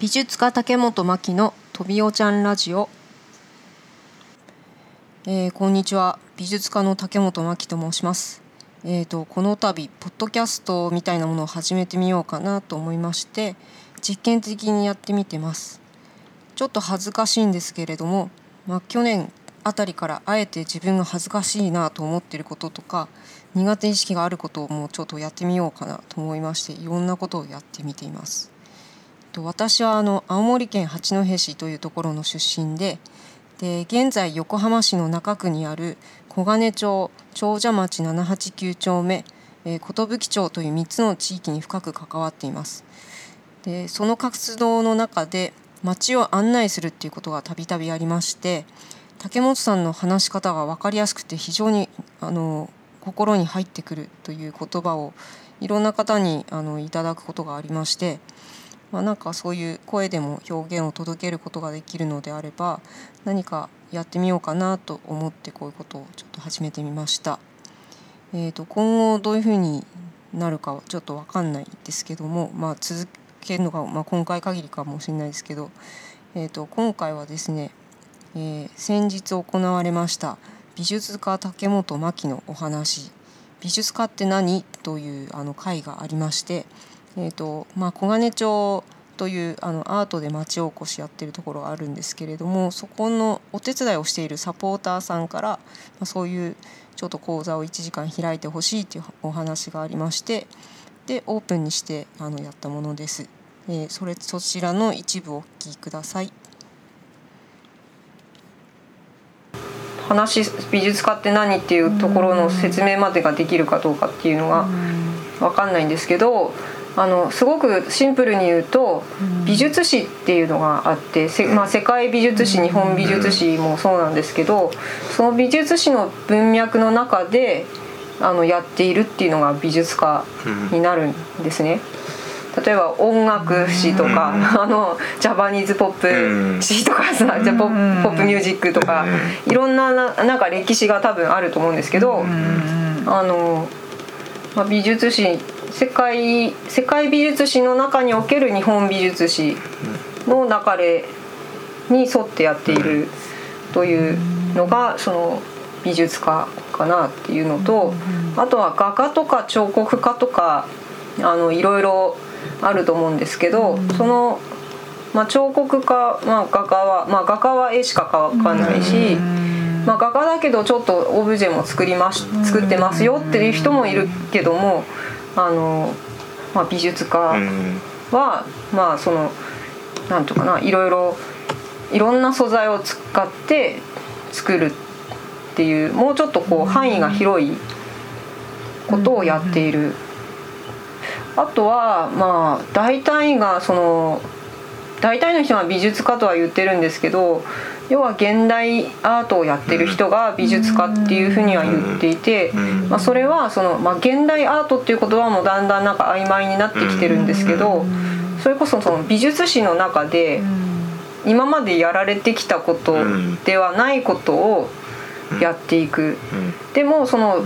美術家竹本真希のとびおちゃんラジオ、えー、こんにちは。美術家の竹本真希と申します。えーと、この度ポッドキャストみたいなものを始めてみようかなと思いまして実験的にやってみてます。ちょっと恥ずかしいんですけれども、まあ、去年あたりからあえて自分が恥ずかしいなと思っていることとか苦手意識があることをもうちょっとやってみようかなと思いましていろんなことをやってみています。と私はあの青森県八戸市というところの出身でで現在横浜市の中区にある小金町長者町789丁目寿町という3つの地域に深く関わっています。でその活動の中で町を案内するっていうことがたびたびありまして竹本さんの話し方が分かりやすくて非常にあの心に入ってくるという言葉をいろんな方にあのいただくことがありまして、まあ、なんかそういう声でも表現を届けることができるのであれば何かやってみようかなと思ってこういうことをちょっと始めてみました。えー、と今後どういうふうになるかはちょっと分かんないですけども、まあ、続けるのが、まあ、今回限りかもしれないですけど、えー、と今回はですね、えー、先日行われました美術家竹本真希のお話「美術家って何?」というあの会がありまして、えーとまあ、小金町というあのアートで町おこしやってるところがあるんですけれどもそこのお手伝いをしているサポーターさんから、まあ、そういうちょっと講座を1時間開いてほしいというお話がありましてでオープンにしてあのやったものです。えー、それそちらの一部お聞きください。話美術家って何っていうところの説明までができるかどうかっていうのが分かんないんですけどあのすごくシンプルに言うと美術史っていうのがあってまあ、世界美術史日本美術史もそうなんですけどその美術史の文脈の中であのやっているっていうのが美術家になるんですね。例えば音楽史とか、あのジャパニーズポップ史とかさ、ジャポポップミュージックとか、いろんななんか歴史が多分あると思うんですけど、あの、まあ、美術史世界世界美術史の中における日本美術史の流れに沿ってやっているというのがその美術家かなっていうのとあとは画家とか彫刻家とかあのいろいろあると思うんですけどその、まあ、彫刻家、まあ、画家は、まあ、画家は絵しか描かないし、まあ、画家だけどちょっとオブジェも作ります作ってますよっていう人もいるけどもあの、まあ、美術家は、まあそのなんとかないろいろいろんな素材を使って作るっていうもうちょっとこう範囲が広いことをやっている。あとはまあ大体がその大体の人は美術家とは言ってるんですけど要は現代アートをやってる人が美術家っていうふうには言っていて、まあ、それはその、まあ、現代アートっていう言葉もだんだんなんか曖昧になってきてるんですけどそれこそその美術史の中で今までやられてきたことではないことをやっていく。でもその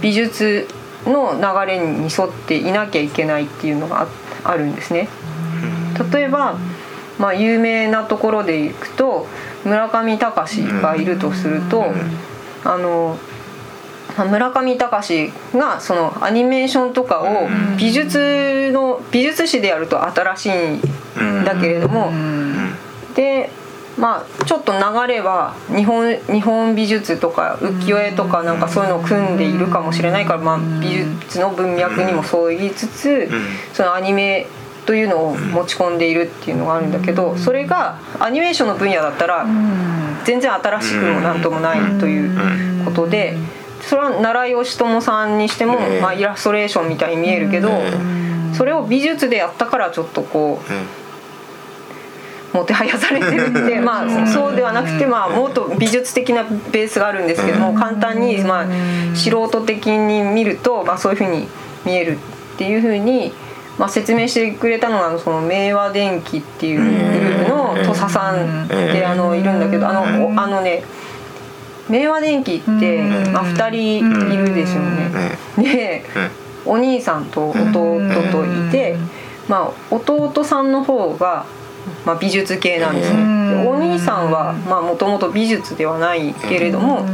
美術の流れに沿っていなきゃいけないっていうのがあるんですね。例えば、まあ、有名なところでいくと村上隆がいるとすると、あの村上隆がそのアニメーションとかを美術の美術史でやると新しいんだけれども、でまあ、ちょっと流れは日本日本美術とか浮世絵とかなんかそういうのを組んでいるかもしれないから、まあ、美術の文脈にもそう言いつつそのアニメというのを持ち込んでいるっていうのがあるんだけどそれがアニメーションの分野だったら全然新しくも何ともないということでそれは奈良義朝さんにしても、まあ、イラストレーションみたいに見えるけどそれを美術でやったからちょっとこう。もてはやされてるって まあそうではなくてまあもっと美術的なベースがあるんですけども簡単にまあ素人的に見るとまあそういうふうに見えるっていうふうにまあ説明してくれたのがその明和電機っていうグループの土佐さんであのいるんだけどあのあのね明和電機ってまあ2人いるですよね。でお兄さんと弟といてまあ弟さんの方がまあ、美術系なんですね。お兄さんはもともと美術ではないけれども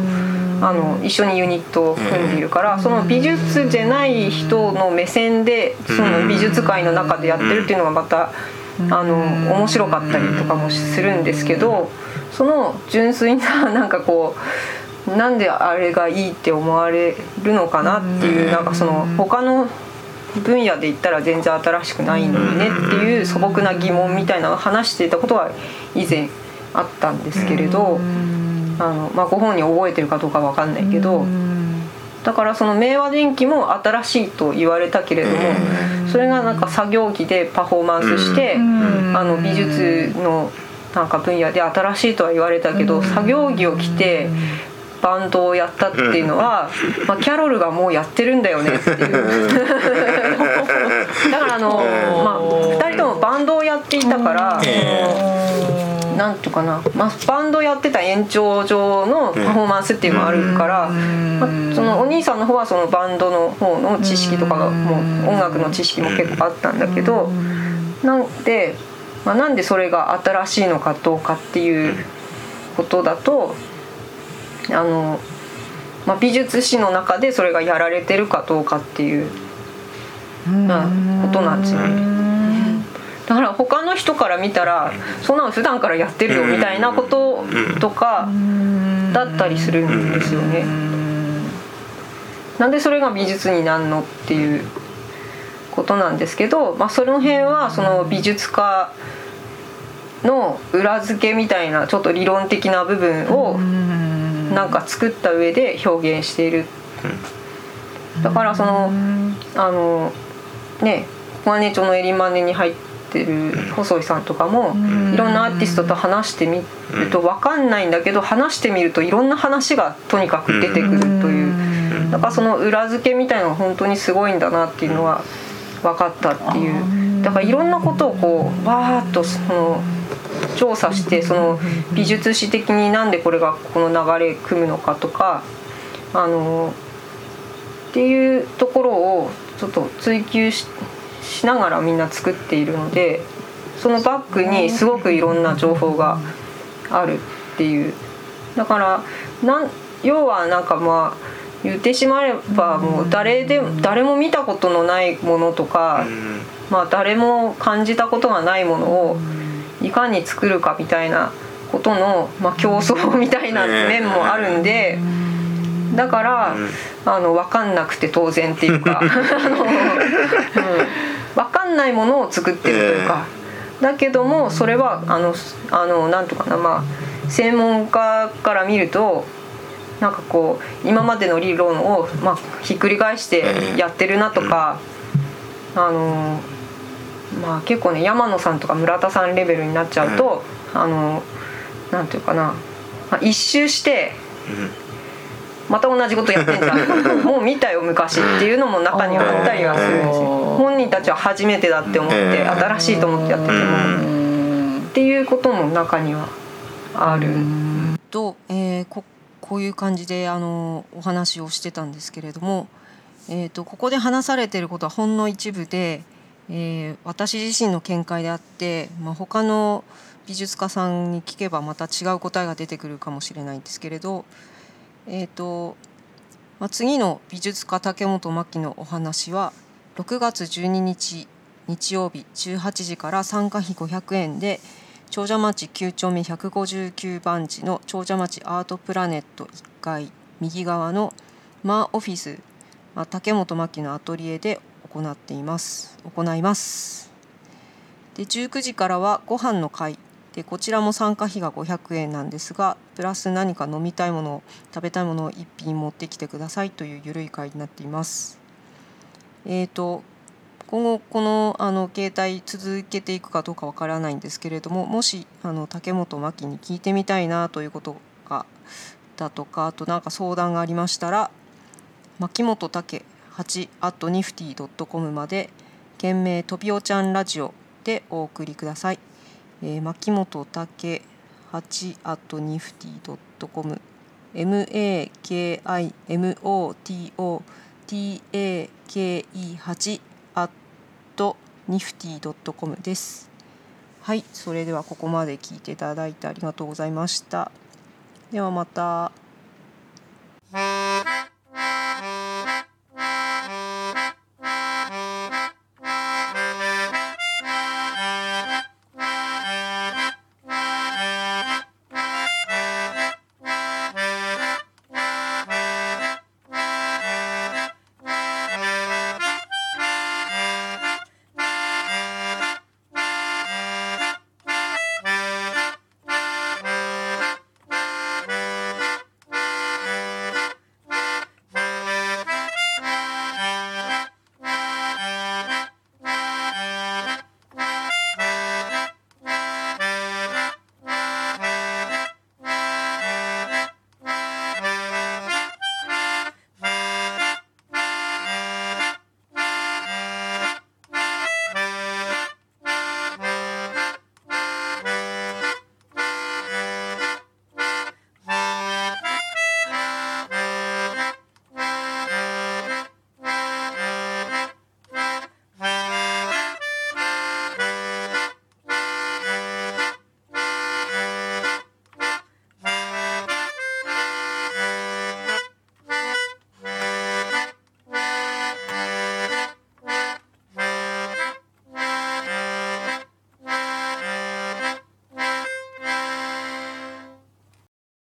あの一緒にユニットを組んでいるからその美術じゃない人の目線でその美術界の中でやってるっていうのがまたあの面白かったりとかもするんですけどその純粋ななんかこうなんであれがいいって思われるのかなっていうなんかその他の分野で言ったら全然新しくないのにねっていう素朴な疑問みたいなのを話していたことは以前あったんですけれどあの、まあ、ご本人覚えてるかどうか分かんないけどだからその明和電機も新しいと言われたけれどもそれがなんか作業機でパフォーマンスしてあの美術のなんか分野で新しいとは言われたけど作業着を着てバンドをやったっていうのは、まあ、キャロルがもうやってるんだよねっていう。だからあの、まあ、2人ともバンドをやっていたから。なんとかな、まあ、バンドやってた延長上のパフォーマンスっていうのもあるから、まあ、そのお兄さんの方はそのバンドの方の知識とかがもう音楽の知識も結構あったんだけどなんで、まあ、なんでそれが新しいのかどうかっていうことだとあの、まあ、美術史の中でそれがやられてるかどうかっていう、まあ、ことなんですよね。だから他の人から見たらそんなの普段からやってるよみたいなこととかだったりするんですよね。なんでそれが美術になんのっていうことなんですけど、まあ、その辺はその美術家の裏付けみたいなちょっと理論的な部分をなんか作った上で表現している。だからそのあのねコマネチョのエリマネに入ってってる細井さんとかもいろんなアーティストと話してみると分かんないんだけど話してみるといろんな話がとにかく出てくるという。だからその裏付けみたいなのが本当にすごいんだなっていうのは分かったっていう。だからいろんなことをこうわーっとその調査してその美術史的になんでこれがこの流れ組むのかとかあのっていうところをちょっと追求して。しながらみんな作っているのでそのバックにすごくいろんな情報があるっていうだからなん要はなんかまあ言ってしまえばもう誰で誰も見たことのないものとか、まあ、誰も感じたことがないものをいかに作るかみたいなことの、まあ、競争みたいな面もあるんで。だから、あの分かんなくて当然っていうか あの、うん、分かんないものを作ってるというか、だけどもそれはあのあのなんとかなまあ専門家から見るとなんかこう今までの理論を、まあ、ひっくり返してやってるなとか、あのまあ結構ね山野さんとか村田さんレベルになっちゃうと、あのなんていうかな、まあ、一周して。また同じことやってんじゃん。もう見たよ昔っていうのも中にはあったりはするんですよ本人たちは初めてだって思って新しいと思ってやっててもっていうことも中にはある。と、えー、ここういう感じであのお話をしてたんですけれども、えーと、ここで話されていることはほんの一部で、えー、私自身の見解であって、まあ、他の美術家さんに聞けばまた違う答えが出てくるかもしれないんですけれどえーとまあ、次の美術家竹本真希のお話は6月12日日曜日18時から参加費500円で長者町9丁目159番地の長者町アートプラネット1階右側のマーオフィス、まあ、竹本真希のアトリエで行っています。行います。で19時からはご飯の会。でこちらも参加費が500円なんですがプラス何か飲みたいもの食べたいものを1品持ってきてくださいという緩い会になっています。えーと、今後このあの携帯続けていくかどうかわからないんですけれどももしあの竹本真希に聞いてみたいなということがだとかあと何か相談がありましたら牧本武8 at nifty.com まで件名とびおちゃんラジオでお送りください。えー、牧本武8 at nifty.com makimototake8 at nifty.com です。はいそれではここまで聞いていただいてありがとうございましたではまた。